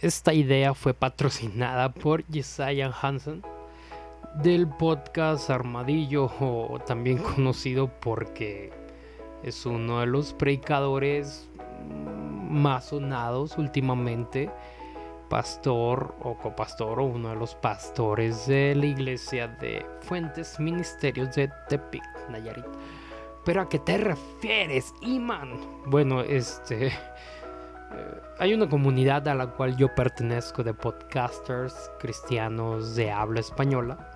Esta idea fue patrocinada por Jesiah Hansen del podcast Armadillo o también conocido porque es uno de los predicadores más sonados últimamente, pastor o copastor o uno de los pastores de la iglesia de Fuentes Ministerios de Tepic, Nayarit. Pero a qué te refieres, Iman? Bueno, este eh, hay una comunidad a la cual yo pertenezco de podcasters cristianos de habla española.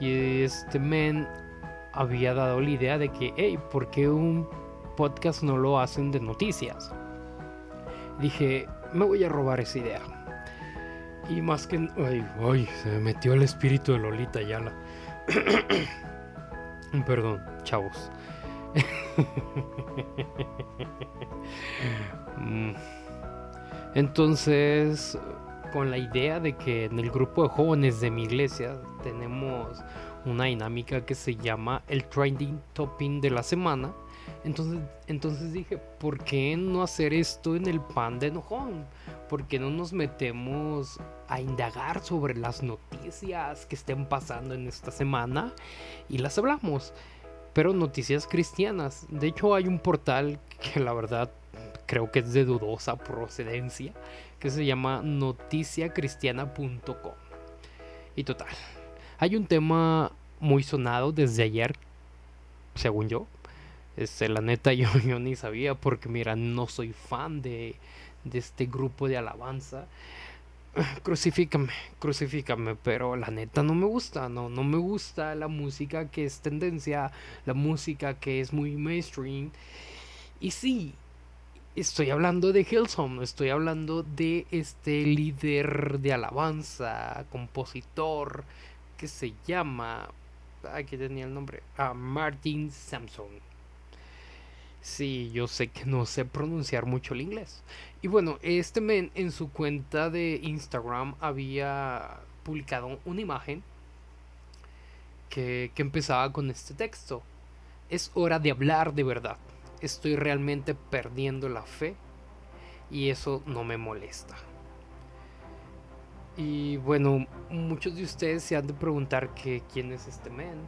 Y este men había dado la idea de que, hey, ¿por qué un podcast no lo hacen de noticias? Dije, me voy a robar esa idea. Y más que... Ay, ay, se me metió el espíritu de Lolita Yala. Perdón, chavos. Mm. Entonces, con la idea de que en el grupo de jóvenes de mi iglesia tenemos una dinámica que se llama el trending topping de la semana. Entonces, entonces dije, ¿por qué no hacer esto en el pan de enojón? ¿Por qué no nos metemos a indagar sobre las noticias que estén pasando en esta semana y las hablamos? Pero noticias cristianas. De hecho, hay un portal que la verdad creo que es de dudosa procedencia, que se llama noticiacristiana.com. Y total, hay un tema muy sonado desde ayer, según yo. Este, la neta yo, yo ni sabía porque mira, no soy fan de, de este grupo de alabanza. Crucifícame, crucifícame, pero la neta no me gusta, no, no me gusta la música que es tendencia, la música que es muy mainstream. Y sí, estoy hablando de Hillsong, estoy hablando de este líder de alabanza, compositor, que se llama, aquí tenía el nombre, a Martin Sampson. Sí, yo sé que no sé pronunciar mucho el inglés. Y bueno, este men en su cuenta de Instagram había publicado una imagen que empezaba con este texto. Es hora de hablar de verdad estoy realmente perdiendo la fe y eso no me molesta. Y bueno, muchos de ustedes se han de preguntar que quién es este men,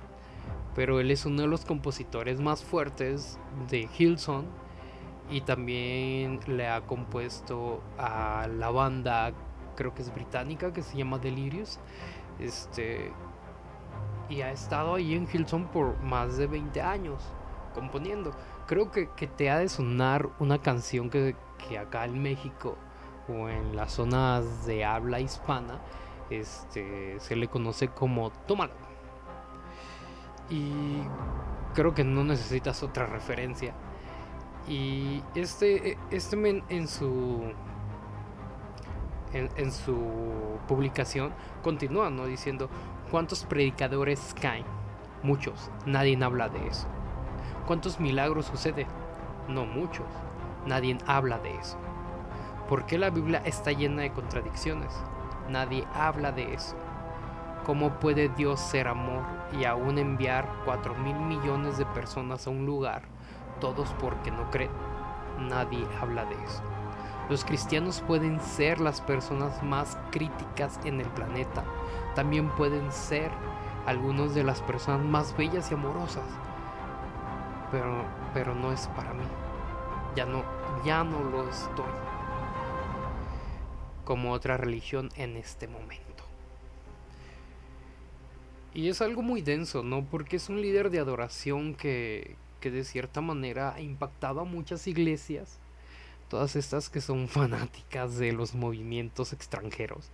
pero él es uno de los compositores más fuertes de Hillsong y también le ha compuesto a la banda, creo que es británica, que se llama Delirious. Este y ha estado ahí en Hillsong por más de 20 años componiendo creo que, te ha de sonar una canción que, acá en México o en las zonas de habla hispana este, se le conoce como Tómalo. Y creo que no necesitas otra referencia. Y este, este men en su en, su publicación continúa ¿no? diciendo cuántos predicadores caen. Muchos, nadie habla de eso. ¿Cuántos milagros sucede? No muchos. Nadie habla de eso. ¿Por qué la Biblia está llena de contradicciones? Nadie habla de eso. ¿Cómo puede Dios ser amor y aún enviar 4 mil millones de personas a un lugar, todos porque no creen? Nadie habla de eso. Los cristianos pueden ser las personas más críticas en el planeta. También pueden ser algunas de las personas más bellas y amorosas pero, pero no es para mí. Ya no, ya no lo estoy. Como otra religión en este momento. Y es algo muy denso, ¿no? Porque es un líder de adoración que, que de cierta manera ha impactado a muchas iglesias. Todas estas que son fanáticas de los movimientos extranjeros.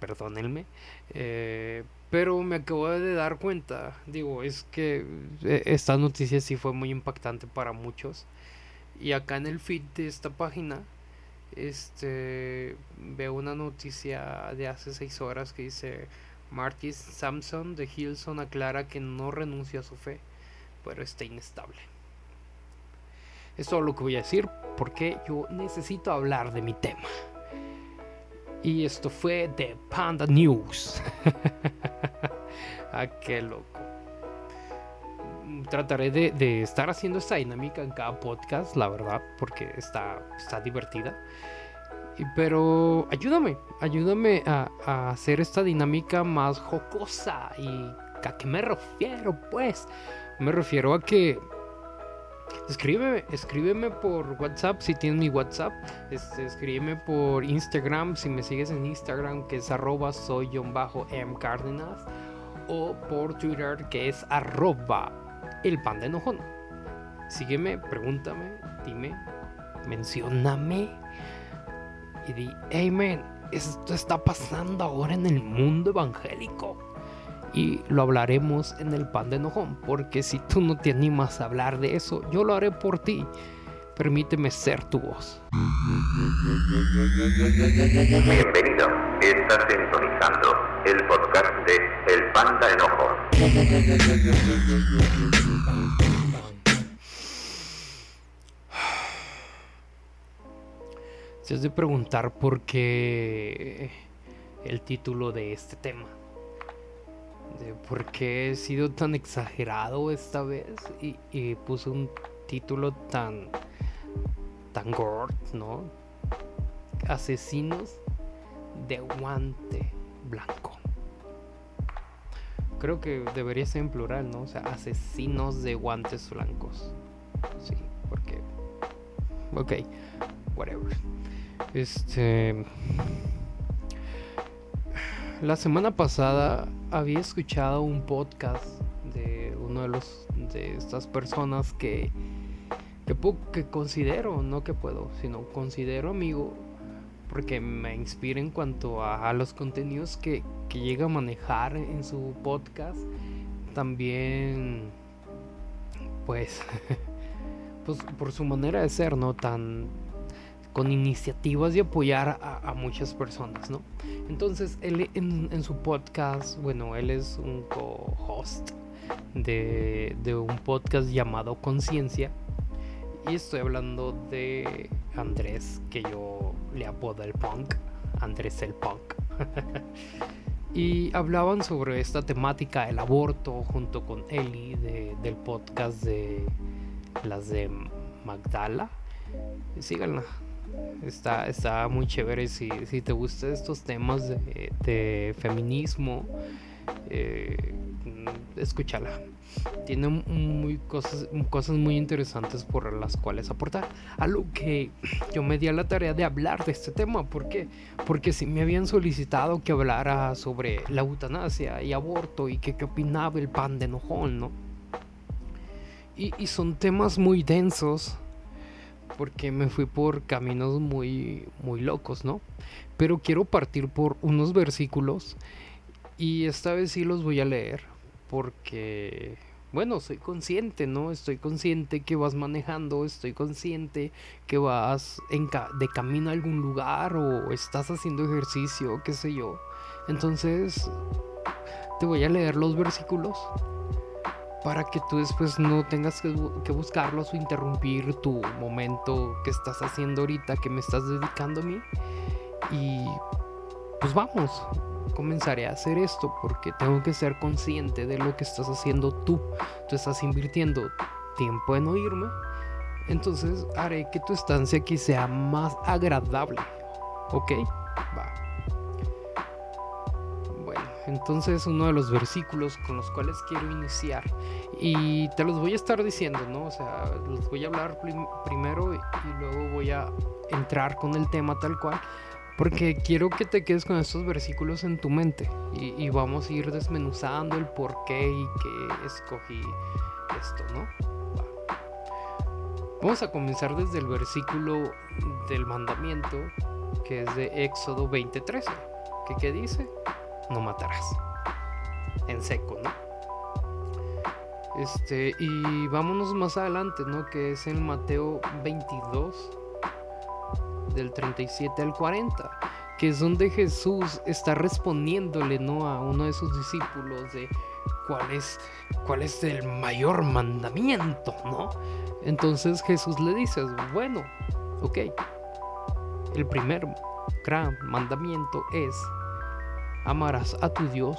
Perdónenme. Eh, pero me acabo de dar cuenta, digo, es que eh, esta noticia sí fue muy impactante para muchos. Y acá en el feed de esta página, este, veo una noticia de hace seis horas que dice, Martis Samson de Hilson aclara que no renuncia a su fe, pero está inestable. Es todo lo que voy a decir porque yo necesito hablar de mi tema. Y esto fue de Panda News. ah, qué loco. Trataré de, estar haciendo esta dinámica en cada podcast, la verdad, porque está, está divertida. pero ayúdame, ayúdame a, hacer esta dinámica más jocosa. ¿Y a qué me refiero? Pues me refiero a que Escríbeme, por WhatsApp si tienes mi WhatsApp. Este, escríbeme por Instagram si me sigues en Instagram que es arroba soy bajo M. O por Twitter que es arroba el pan de enojón. Sígueme, pregúntame, dime, mencióname. Y di, hey man, esto está pasando ahora en el mundo evangélico y lo hablaremos en el pan de enojón, porque si tú no te animas a hablar de eso, yo lo haré por ti. Permíteme ser tu voz. Estás sintonizando el podcast de El Panda Enojón. Se has de preguntar por qué el título de este tema de por qué he sido tan exagerado esta vez y, puse un título tan tan gore, ¿no? Asesinos de guante blanco. Creo que debería ser en plural, ¿no? O sea, asesinos de guantes blancos. Sí, porque ok, whatever. Este la semana pasada había escuchado un podcast de uno de los de estas personas que que, considero, no que puedo, sino considero amigo porque me inspira en cuanto a, los contenidos que, que, llega a manejar en su podcast. También, pues, pues por su manera de ser, ¿no? Tan, con iniciativas de apoyar a, muchas personas, ¿no? Entonces, él en, su podcast, bueno, él es un co-host de, un podcast llamado Conciencia. Y estoy hablando de Andrés, que yo le apodo el punk, Andrés el punk. y hablaban sobre esta temática, el aborto, junto con Eli del podcast de las de Magdala. Síganla, Está, está muy chévere si, si te gustan estos temas de, feminismo. Eh, escúchala. Tiene muy cosas, cosas muy interesantes por las cuales aportar. Algo que yo me di a la tarea de hablar de este tema. ¿Por qué? Porque si me habían solicitado que hablara sobre la eutanasia y aborto y que opinaba el pan de enojón, ¿no? Y, y son temas muy densos porque me fui por caminos muy muy locos, ¿no? Pero quiero partir por unos versículos y esta vez sí los voy a leer porque bueno, soy consciente, ¿no? Estoy consciente que vas manejando, estoy consciente que vas de camino a algún lugar o estás haciendo ejercicio, qué sé yo. Entonces, te voy a leer los versículos para que tú después no tengas que, buscarlos o interrumpir tu momento que estás haciendo ahorita, que me estás dedicando a mí. Y pues vamos, comenzaré a hacer esto porque tengo que ser consciente de lo que estás haciendo tú. Tú estás invirtiendo tiempo en oírme. Entonces haré que tu estancia aquí sea más agradable. ¿Ok? Va. Entonces uno de los versículos con los cuales quiero iniciar y te los voy a estar diciendo, ¿no? O sea, los voy a hablar primero y, luego voy a entrar con el tema tal cual, porque quiero que te quedes con estos versículos en tu mente y, vamos a ir desmenuzando el por qué y qué escogí esto, ¿no? Vamos a comenzar desde el versículo del mandamiento que es de Éxodo 20:13, que qué dice? no matarás. En seco, ¿no? Este, y vámonos más adelante, ¿no? Que es en Mateo 22, del 37 al 40, que es donde Jesús está respondiéndole, ¿no? A uno de sus discípulos de cuál es, cuál es el mayor mandamiento, ¿no? Entonces Jesús le dice, bueno, ok, el primer gran mandamiento es amarás a tu Dios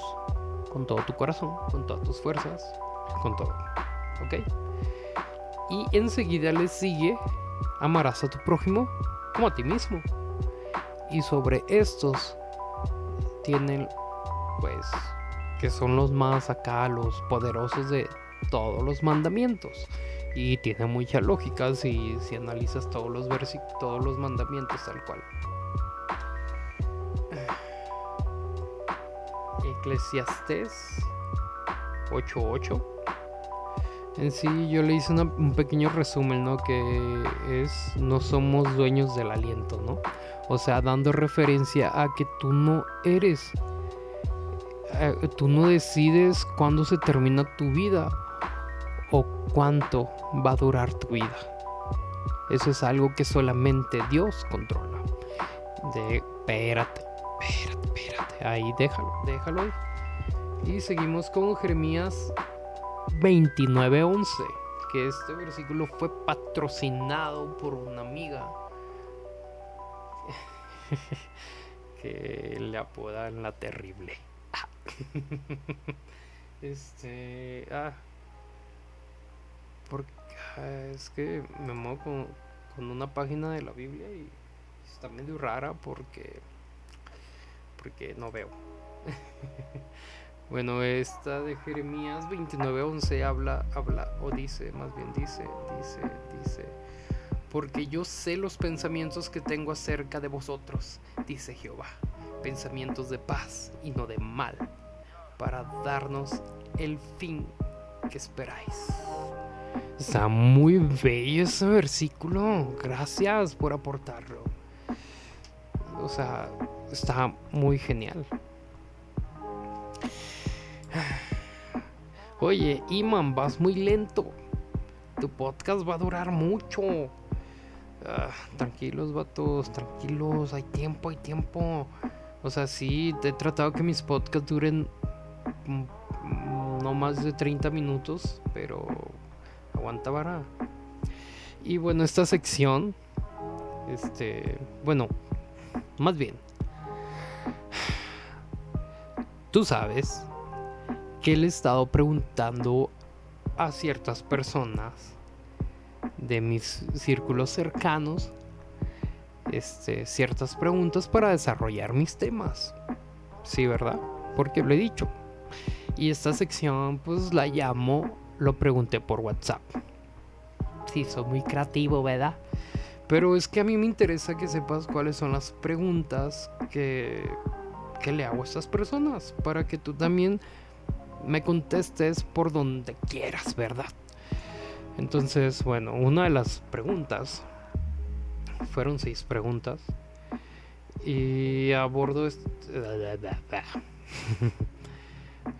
con todo tu corazón, con todas tus fuerzas, con todo. ¿Ok? Y enseguida le sigue, amarás a tu prójimo como a ti mismo. Y sobre estos tienen, pues, que son los más acá, los poderosos de todos los mandamientos. Y tiene mucha lógica si, si analizas todos los todos los mandamientos tal cual. Eclesiastés 8.8. En sí yo le hice un pequeño resumen, ¿no? Que es no somos dueños del aliento, ¿no? O sea, dando referencia a que tú no eres, eh, tú no decides cuándo se termina tu vida o cuánto va a durar tu vida. Eso es algo que solamente Dios controla. De, espérate, espérate, espérate. Ahí déjalo, déjalo ahí. Y seguimos con Jeremías 29:11. Que este versículo fue patrocinado por una amiga. que le apodan la terrible. este. Ah, porque ah, es que me muevo con, con, una página de la Biblia y está medio rara porque porque no veo. bueno, esta de Jeremías 29:11 habla habla o dice, más bien dice, dice, dice porque yo sé los pensamientos que tengo acerca de vosotros, dice Jehová, pensamientos de paz y no de mal, para darnos el fin que esperáis. Está muy bello ese versículo. Gracias por aportarlo. O sea, está muy genial. Oye, Iman, vas muy lento. Tu podcast va a durar mucho. Ah, tranquilos, vatos, tranquilos. Hay tiempo, hay tiempo. O sea, sí, he tratado que mis podcasts duren mm, no más de 30 minutos, pero aguanta vara. Y bueno, esta sección, este, bueno, más bien, tú sabes que le he estado preguntando a ciertas personas de mis círculos cercanos este, ciertas preguntas para desarrollar mis temas. Sí, ¿verdad? Porque lo he dicho. Y esta sección pues la llamo lo pregunté por WhatsApp. Sí, soy muy creativo, ¿verdad? Pero es que a mí me interesa que sepas cuáles son las preguntas que, que le hago a estas personas. Para que tú también me contestes por donde quieras, ¿verdad? Entonces, bueno, una de las preguntas, fueron seis preguntas, y abordo este...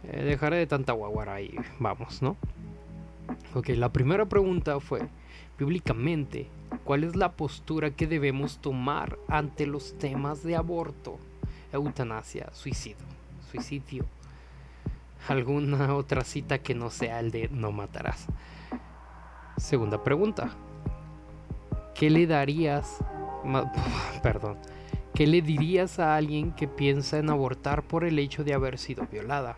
Dejaré de tanta guaguara y vamos, ¿no? Ok, la primera pregunta fue, bíblicamente, ¿cuál es la postura que debemos tomar ante los temas de aborto, eutanasia, suicidio? Suicidio. ¿Alguna otra cita que no sea el de no matarás? Segunda pregunta. ¿Qué le darías, perdón, qué le dirías a alguien que piensa en abortar por el hecho de haber sido violada?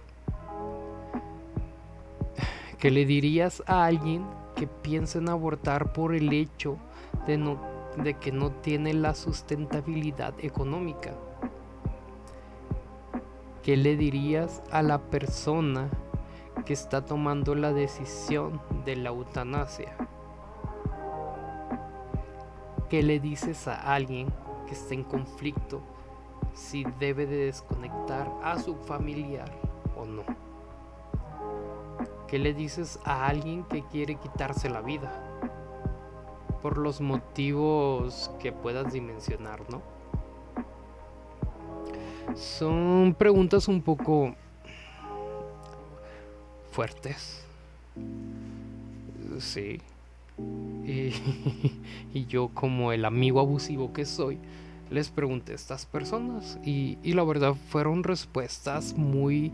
¿Qué le dirías a alguien que piensa en abortar por el hecho de, no, de que no tiene la sustentabilidad económica? ¿Qué le dirías a la persona que está tomando la decisión de la eutanasia? ¿Qué le dices a alguien que está en conflicto si debe de desconectar a su familiar o no? ¿Qué le dices a alguien que quiere quitarse la vida? Por los motivos que puedas dimensionar, ¿no? Son preguntas un poco fuertes. Sí. Y, yo como el amigo abusivo que soy, les pregunté a estas personas y, y la verdad fueron respuestas muy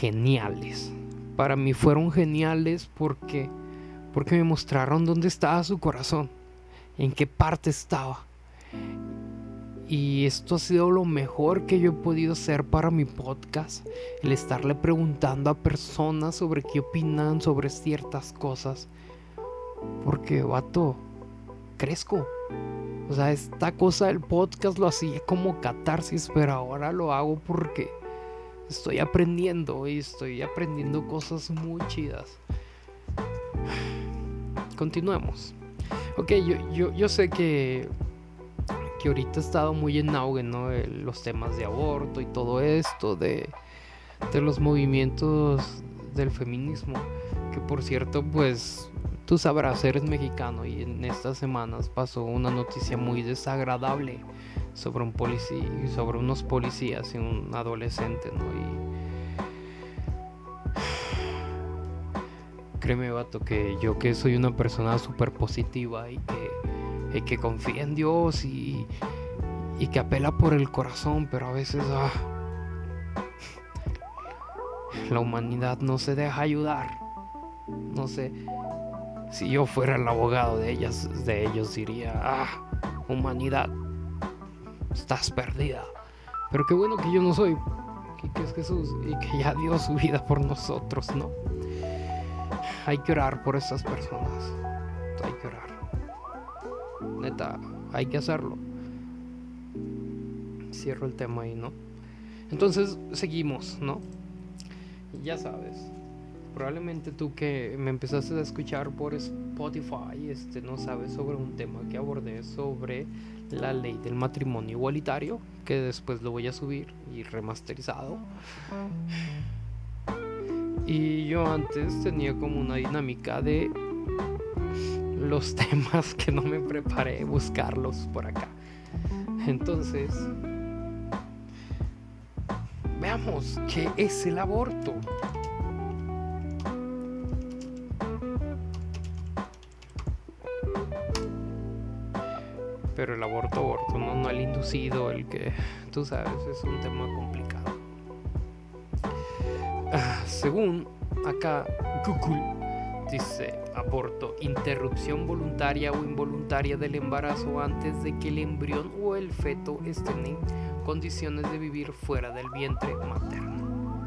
geniales para mí fueron geniales porque porque me mostraron dónde estaba su corazón, en qué parte estaba. Y esto ha sido lo mejor que yo he podido hacer para mi podcast, el estarle preguntando a personas sobre qué opinan sobre ciertas cosas. Porque, vato, crezco. O sea, esta cosa del podcast lo hacía como catarsis, pero ahora lo hago porque estoy aprendiendo y estoy aprendiendo cosas muy chidas. Continuemos. Ok, yo, yo, yo sé que, que ahorita ha estado muy en auge, ¿no? los temas de aborto y todo esto, de, de los movimientos del feminismo. Que por cierto, pues tú sabrás, eres mexicano y en estas semanas pasó una noticia muy desagradable sobre un policía, sobre unos policías y un adolescente, ¿no? Y créeme, vato, que yo que soy una persona súper positiva y que, y que confía en Dios y, y que apela por el corazón, pero a veces ah, la humanidad no se deja ayudar. No sé, si yo fuera el abogado de ellas, de ellos diría, ah, humanidad, estás perdida. Pero qué bueno que yo no soy, que, es Jesús y que ya dio su vida por nosotros, ¿no? Hay que orar por estas personas. Hay que orar. Neta, hay que hacerlo. Cierro el tema ahí, ¿no? Entonces seguimos, ¿no? Ya sabes. Probablemente tú que me empezaste a escuchar por Spotify, este no sabes sobre un tema que abordé sobre la ley del matrimonio igualitario, que después lo voy a subir y remasterizado. Y yo antes tenía como una dinámica de los temas que no me preparé, buscarlos por acá. Entonces, veamos qué es el aborto. pero el aborto, aborto, no, no el inducido, el que, tú sabes, es un tema complicado. Ah, según acá Google dice aborto, interrupción voluntaria o involuntaria del embarazo antes de que el embrión o el feto estén en condiciones de vivir fuera del vientre materno.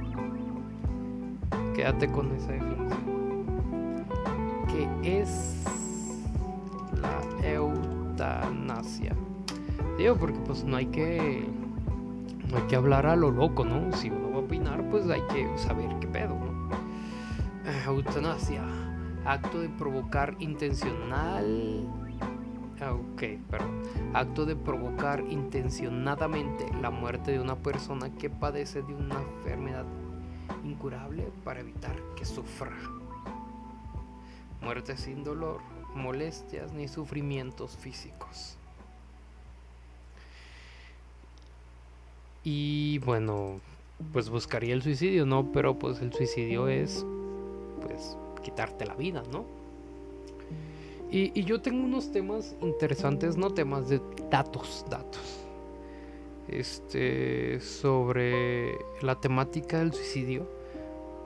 Quédate con esa definición. Que es la EU eutanasia. Digo, porque pues no hay que no hay que hablar a lo loco, ¿no? Si uno va a opinar, pues hay que saber qué pedo, ¿no? Eh, eutanasia, acto de provocar intencional ah, Ok, perdón. Acto de provocar intencionadamente la muerte de una persona que padece de una enfermedad incurable para evitar que sufra. Muerte sin dolor molestias ni sufrimientos físicos. Y bueno, pues buscaría el suicidio, ¿no? Pero pues el suicidio es, pues, quitarte la vida, ¿no? Y, yo tengo unos temas interesantes, no temas de datos, datos. Este, sobre la temática del suicidio,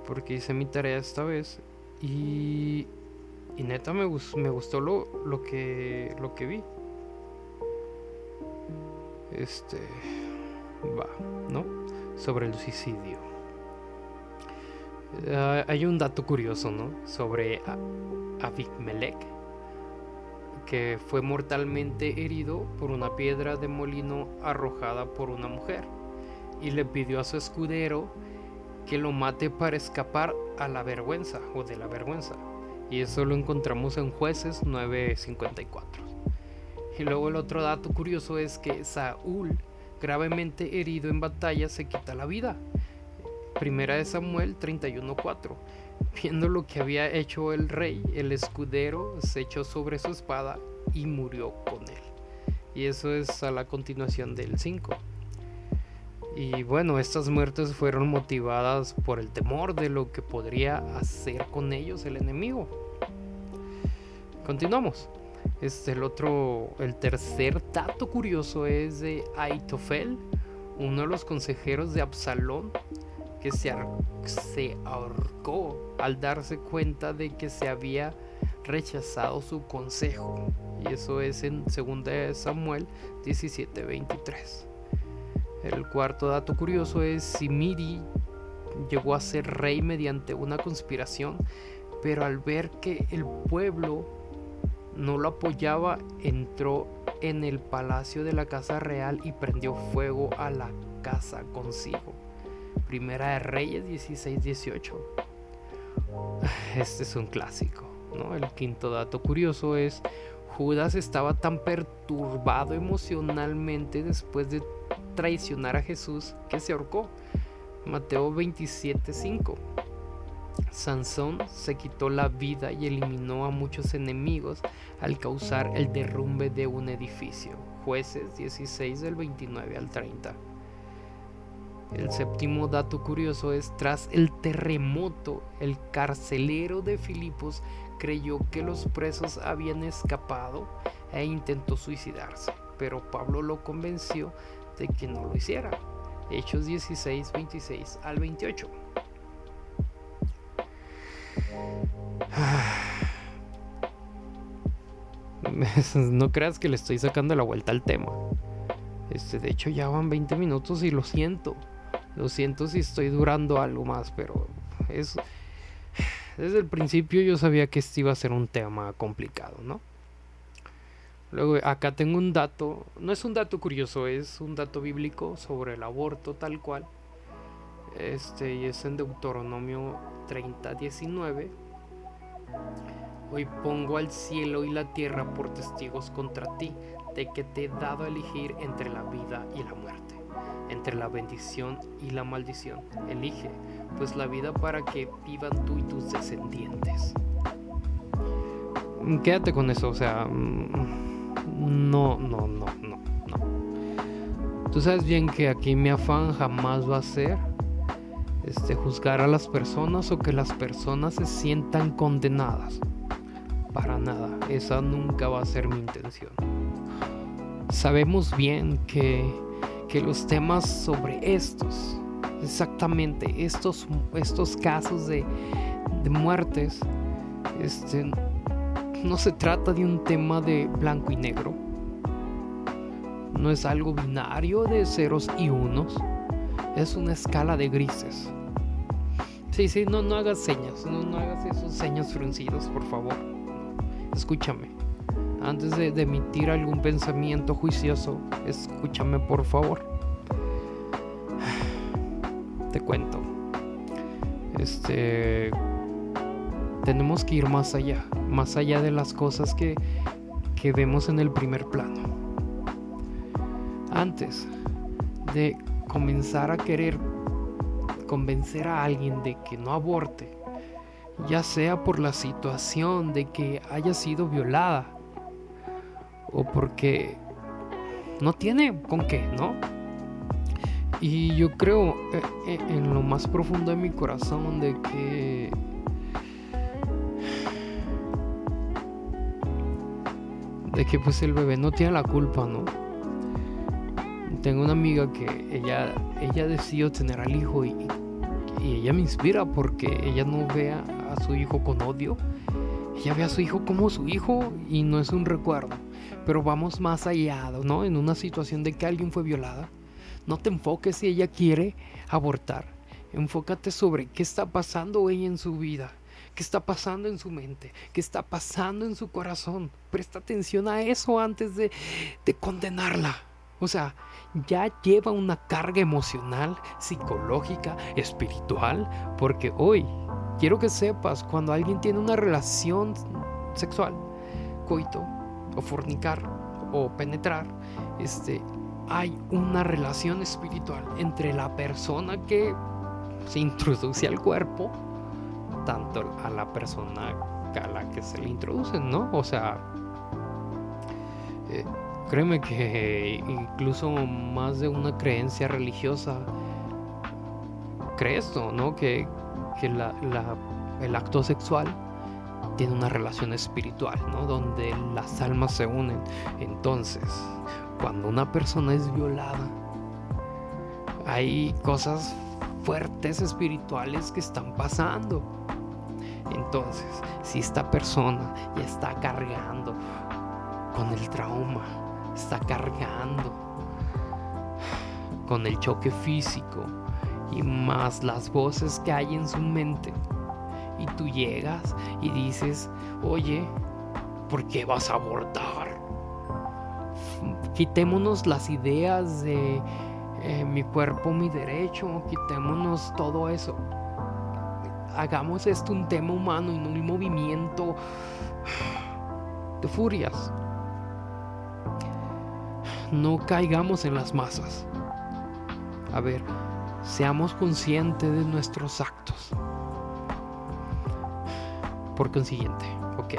porque hice mi tarea esta vez y y neta me, me gustó lo, lo, que, lo que vi. Este. Va, ¿no? Sobre el suicidio. Ah, hay un dato curioso, ¿no? Sobre Melech que fue mortalmente herido por una piedra de molino arrojada por una mujer, y le pidió a su escudero que lo mate para escapar a la vergüenza o de la vergüenza y eso lo encontramos en jueces 954. Y luego el otro dato curioso es que Saúl, gravemente herido en batalla, se quita la vida. Primera de Samuel 31.4. Viendo lo que había hecho el rey, el escudero se echó sobre su espada y murió con él. Y eso es a la continuación del 5. Y bueno, estas muertes fueron motivadas por el temor de lo que podría hacer con ellos el enemigo. Continuamos. Este el otro, el tercer dato curioso es de Aitofel, uno de los consejeros de Absalón, que se, se ahorcó al darse cuenta de que se había rechazado su consejo. Y eso es en 2 Samuel 17:23. El cuarto dato curioso es Simiri llegó a ser rey mediante una conspiración, pero al ver que el pueblo no lo apoyaba, entró en el palacio de la casa real y prendió fuego a la casa consigo. Primera de Reyes 16-18. Este es un clásico. ¿no? El quinto dato curioso es Judas estaba tan perturbado emocionalmente después de traicionar a Jesús que se ahorcó. Mateo 27:5. Sansón se quitó la vida y eliminó a muchos enemigos al causar el derrumbe de un edificio. Jueces 16 del 29 al 30. El séptimo dato curioso es, tras el terremoto, el carcelero de Filipos creyó que los presos habían escapado e intentó suicidarse, pero Pablo lo convenció de que no lo hiciera. Hechos 16, 26 al 28. No creas que le estoy sacando la vuelta al tema. Este, de hecho, ya van 20 minutos y lo siento. Lo siento si estoy durando algo más, pero es. Desde el principio yo sabía que este iba a ser un tema complicado, ¿no? Luego acá tengo un dato, no es un dato curioso, es un dato bíblico sobre el aborto tal cual. Este, y es en Deuteronomio 30, 19. Hoy pongo al cielo y la tierra por testigos contra ti, de que te he dado a elegir entre la vida y la muerte, entre la bendición y la maldición. Elige, pues la vida para que vivan tú y tus descendientes. Quédate con eso, o sea, mm, no, no, no, no, no. Tú sabes bien que aquí mi afán jamás va a ser este, juzgar a las personas o que las personas se sientan condenadas. Para nada, esa nunca va a ser mi intención. Sabemos bien que, que los temas sobre estos, exactamente estos, estos casos de, de muertes, este, no se trata de un tema de blanco y negro. No es algo binario de ceros y unos. Es una escala de grises. Sí, sí, no, no hagas señas, no, no hagas esos señas fruncidos, por favor. Escúchame. Antes de, emitir algún pensamiento juicioso, escúchame, por favor. Te cuento. Este. Tenemos que ir más allá, más allá de las cosas que, que vemos en el primer plano. Antes de comenzar a querer convencer a alguien de que no aborte, ya sea por la situación de que haya sido violada o porque no tiene con qué, ¿no? Y yo creo eh, eh, en lo más profundo de mi corazón de que de que pues el bebé no tiene la culpa, ¿no? Tengo una amiga que ella ella decidió tener al hijo y, ella me inspira porque ella no ve a, a su hijo con odio. Ella ve a su hijo como su hijo y no es un recuerdo. Pero vamos más allá, ¿no? En una situación de que alguien fue violada. No te enfoques si ella quiere abortar. Enfócate sobre qué está pasando ella en su vida. ¿Qué está pasando en su mente? ¿Qué está pasando en su corazón? Presta atención a eso antes de, de condenarla. O sea, ya lleva una carga emocional, psicológica, espiritual, porque hoy quiero que sepas cuando alguien tiene una relación sexual, coito, o fornicar, o penetrar, este, hay una relación espiritual entre la persona que se introduce al cuerpo, tanto a la persona a la que se le introduce, ¿no? O sea, eh, Créeme que incluso más de una creencia religiosa cree esto, ¿no? Que, que el acto sexual tiene una relación espiritual, ¿no? Donde las almas se unen. Entonces, cuando una persona es violada, hay cosas fuertes espirituales que están pasando. Entonces, si esta persona ya está cargando con el trauma, está cargando con el choque físico y más las voces que hay en su mente. Y tú llegas y dices, oye, ¿por qué vas a abortar? quitémonos las ideas de eh, mi cuerpo, mi derecho, quitémonos todo eso. Hagamos esto un tema humano y no un movimiento de furias. No caigamos en las masas. A ver, seamos conscientes de nuestros actos. Por consiguiente, ok,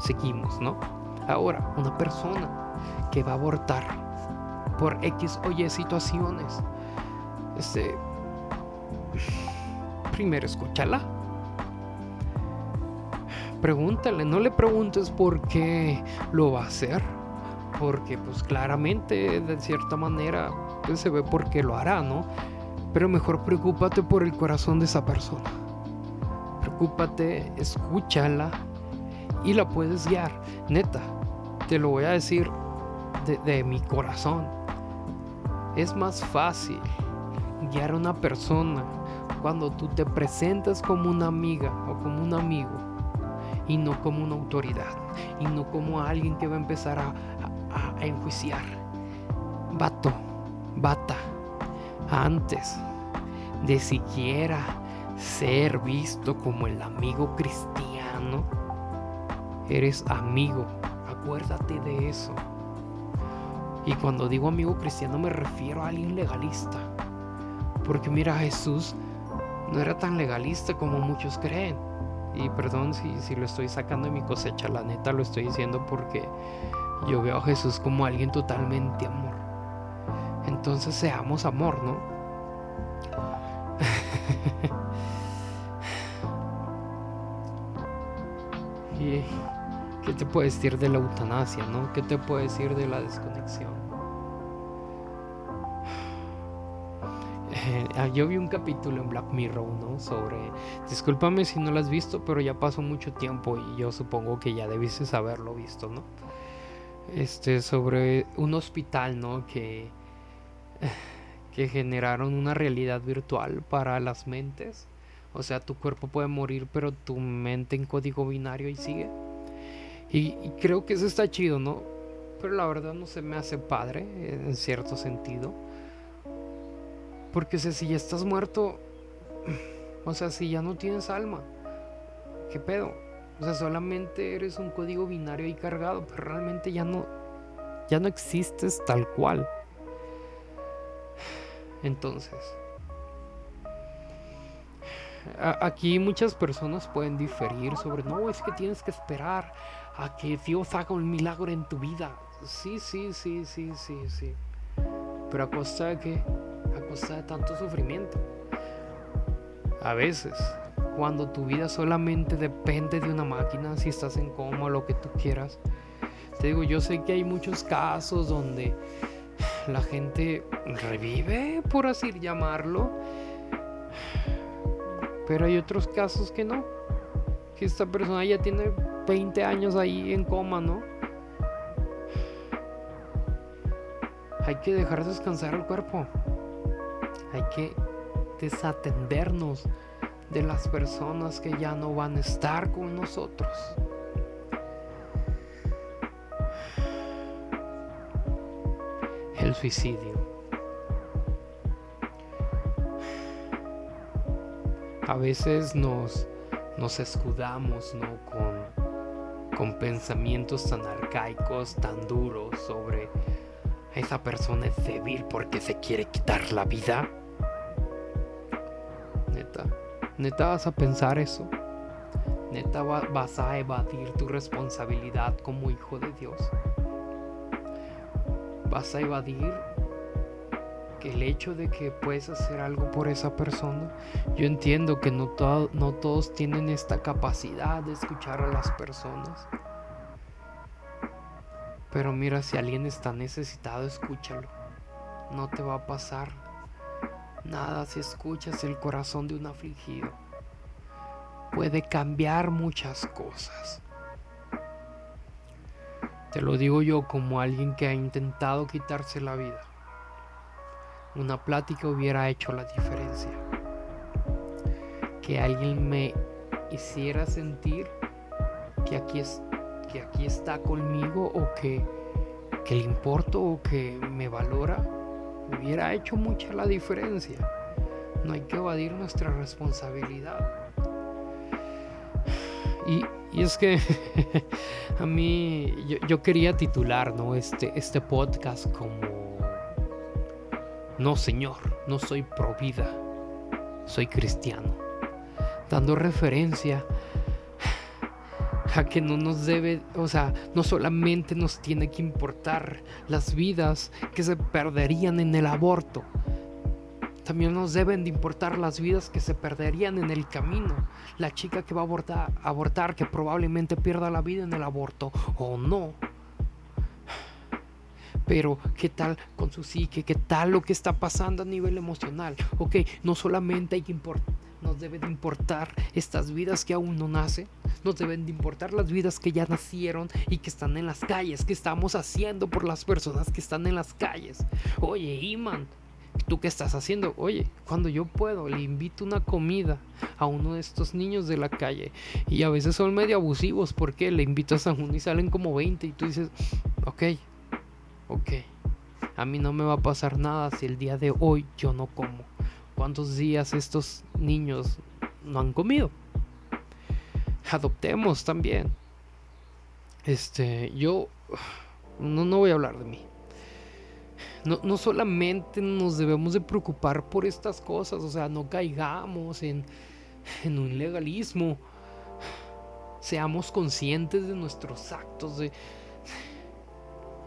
seguimos, ¿no? Ahora, una persona que va a abortar por X o Y situaciones, este, primero escúchala. Pregúntale, no le preguntes por qué lo va a hacer, porque pues claramente de cierta manera pues, se ve por qué lo hará, ¿no? Pero mejor preocúpate por el corazón de esa persona. Preocúpate, escúchala y la puedes guiar. Neta, te lo voy a decir de, mi corazón. Es más fácil guiar a una persona cuando tú te presentas como una amiga o como un amigo y no como una autoridad y no como alguien que va a empezar a, a enjuiciar. Vato, bata, antes de siquiera ser visto como el amigo cristiano, eres amigo. Acuérdate de eso. Y cuando digo amigo cristiano me refiero a alguien legalista. Porque mira, Jesús no era tan legalista como muchos creen. Y perdón si, si lo estoy sacando de mi cosecha, la neta lo estoy diciendo porque yo veo a Jesús como alguien totalmente amor. Entonces seamos amor, ¿no? ¿Y qué te puede decir de la eutanasia, no? ¿Qué te puede decir de la desconexión? Eh, yo vi un capítulo en Black Mirror, ¿no? Sobre, discúlpame si no lo has visto, pero ya pasó mucho tiempo y yo supongo que ya debiste haberlo visto, ¿no? Este, sobre un hospital, ¿no? Que que generaron una realidad virtual para las mentes. O sea, tu cuerpo puede morir, pero tu mente en código binario y sigue. Y, creo que eso está chido, ¿no? Pero la verdad no se me hace padre, en cierto sentido. Porque si ya estás muerto, o sea, si ya no tienes alma, ¿qué pedo? O sea, solamente eres un código binario ahí cargado, pero realmente ya no, ya no existes tal cual. Entonces, aquí muchas personas pueden diferir sobre, no, es que tienes que esperar a que Dios haga un milagro en tu vida. Sí, sí, sí, sí, sí, sí. Pero a costa de qué? A costa de tanto sufrimiento. A veces, cuando tu vida solamente depende de una máquina, si estás en coma lo que tú quieras. Te digo, yo sé que hay muchos casos donde la gente revive, por así llamarlo. Pero hay otros casos que no. Que esta persona ya tiene 20 años ahí en coma, ¿no? Hay que dejar descansar el cuerpo. Hay que desatendernos de las personas que ya no van a estar con nosotros. el suicidio. A veces nos, nos escudamos ¿no? con, con pensamientos tan arcaicos, tan duros sobre esa persona es débil porque se quiere quitar la vida. Neta, neta vas a pensar eso. Neta vas a evadir tu responsabilidad como hijo de Dios vas a evadir que el hecho de que puedes hacer algo por esa persona, yo entiendo que no, no todos tienen esta capacidad de escuchar a las personas. Pero mira, si alguien está necesitado, escúchalo. No te va a pasar nada si escuchas el corazón de un afligido. Puede cambiar muchas cosas. Te lo digo yo como alguien que ha intentado quitarse la vida. Una plática hubiera hecho la diferencia. Que alguien me hiciera sentir que aquí, es, que aquí está conmigo o que que le importo o que me valora, hubiera hecho mucha la diferencia. No hay que evadir nuestra responsabilidad. Y, es que a mí yo, quería titular ¿no? este, este podcast como No Señor, no soy pro vida, soy cristiano. Dando referencia a que no nos debe, o sea, no solamente nos tiene que importar las vidas que se perderían en el aborto, también nos deben de importar las vidas que se perderían en el camino. La chica que va a abortar, abortar que probablemente pierda la vida en el aborto o no. Pero, ¿qué tal con su psique? ¿Qué tal lo que está pasando a nivel emocional? Ok, no solamente hay que importar nos deben de importar estas vidas que aún no nacen, nos deben de importar las vidas que ya nacieron y que están en las calles, que estamos haciendo por las personas que están en las calles. Oye, Iman, ¿tú qué estás haciendo? Oye, cuando yo puedo, le invito una comida a uno de estos niños de la calle y a veces son medio abusivos porque le invitas a uno y salen como 20 y tú dices, ok, ok. A mí no me va a pasar nada si el día de hoy yo no como cuántos días estos niños no han comido. Adoptemos también. Este, yo no, no voy a hablar de mí. No, no, solamente nos debemos de preocupar por estas cosas, o sea, no caigamos en, en un legalismo. Seamos conscientes de nuestros actos, de...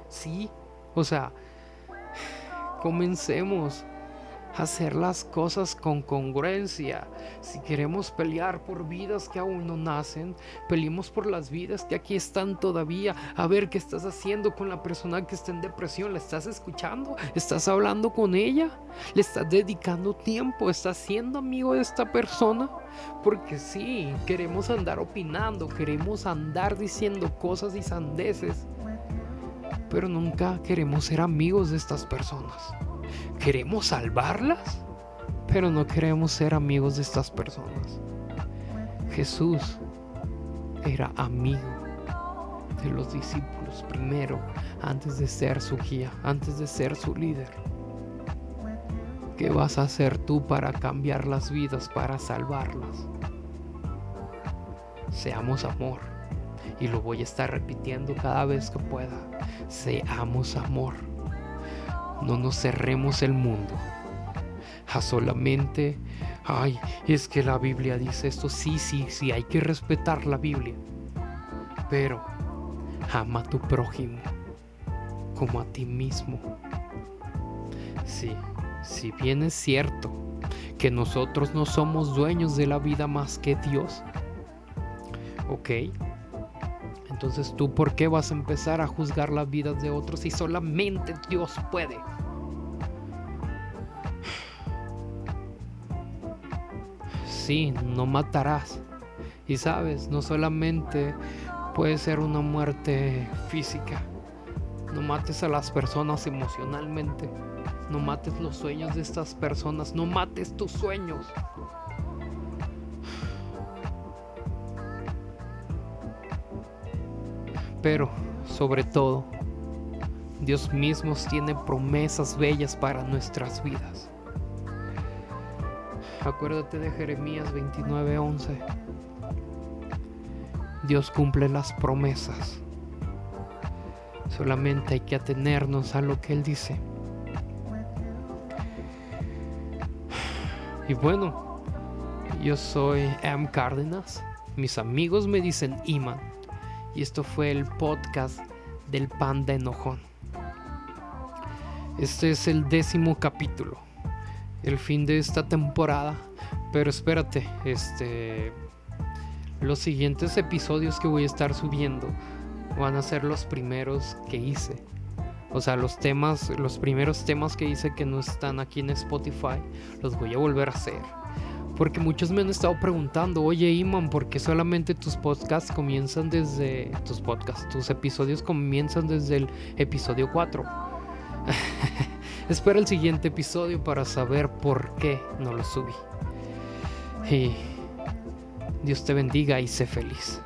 Sí, o sea, comencemos hacer las cosas con congruencia. Si queremos pelear por vidas que aún no nacen, peleemos por las vidas que aquí están todavía. A ver qué estás haciendo con la persona que está en depresión. ¿Le estás escuchando? ¿Estás hablando con ella? ¿Le estás dedicando tiempo? ¿Estás siendo amigo de esta persona? Porque sí, queremos andar opinando, queremos andar diciendo cosas y sandeces. Pero nunca queremos ser amigos de estas personas queremos salvarlas, pero no queremos ser amigos de estas personas. Jesús era amigo de los discípulos primero, antes de ser su guía, antes de ser su líder. ¿Qué vas a hacer tú para cambiar las vidas, para salvarlas? Seamos amor. Y lo voy a estar repitiendo cada vez que pueda. Seamos amor no nos cerremos el mundo a solamente, ay, es que la Biblia dice esto, sí, sí, sí, hay que respetar la Biblia, pero ama a tu prójimo como a ti mismo. Sí, si bien es cierto que nosotros no somos dueños de la vida más que Dios, ok, entonces tú, ¿por qué vas a empezar a juzgar las vidas de otros si solamente Dios puede? Sí, no matarás. Y sabes, no solamente puede ser una muerte física. No mates a las personas emocionalmente. No mates los sueños de estas personas. No mates tus sueños. Pero, sobre todo, Dios mismo tiene promesas bellas para nuestras vidas. Acuérdate de Jeremías 29:11. Dios cumple las promesas. Solamente hay que atenernos a lo que Él dice. Y bueno, yo soy Am Cárdenas. Mis amigos me dicen Iman y esto fue el podcast del panda enojón. Este es el décimo capítulo, el fin de esta temporada, pero espérate, este los siguientes episodios que voy a estar subiendo van a ser los primeros que hice. O sea, los temas, los primeros temas que hice que no están aquí en Spotify, los voy a volver a hacer porque muchos me han estado preguntando, oye Iman, ¿por qué solamente tus podcasts comienzan desde tus podcasts, tus episodios comienzan desde el episodio 4? Espera el siguiente episodio para saber por qué no lo subí. Y Dios te bendiga y sé feliz.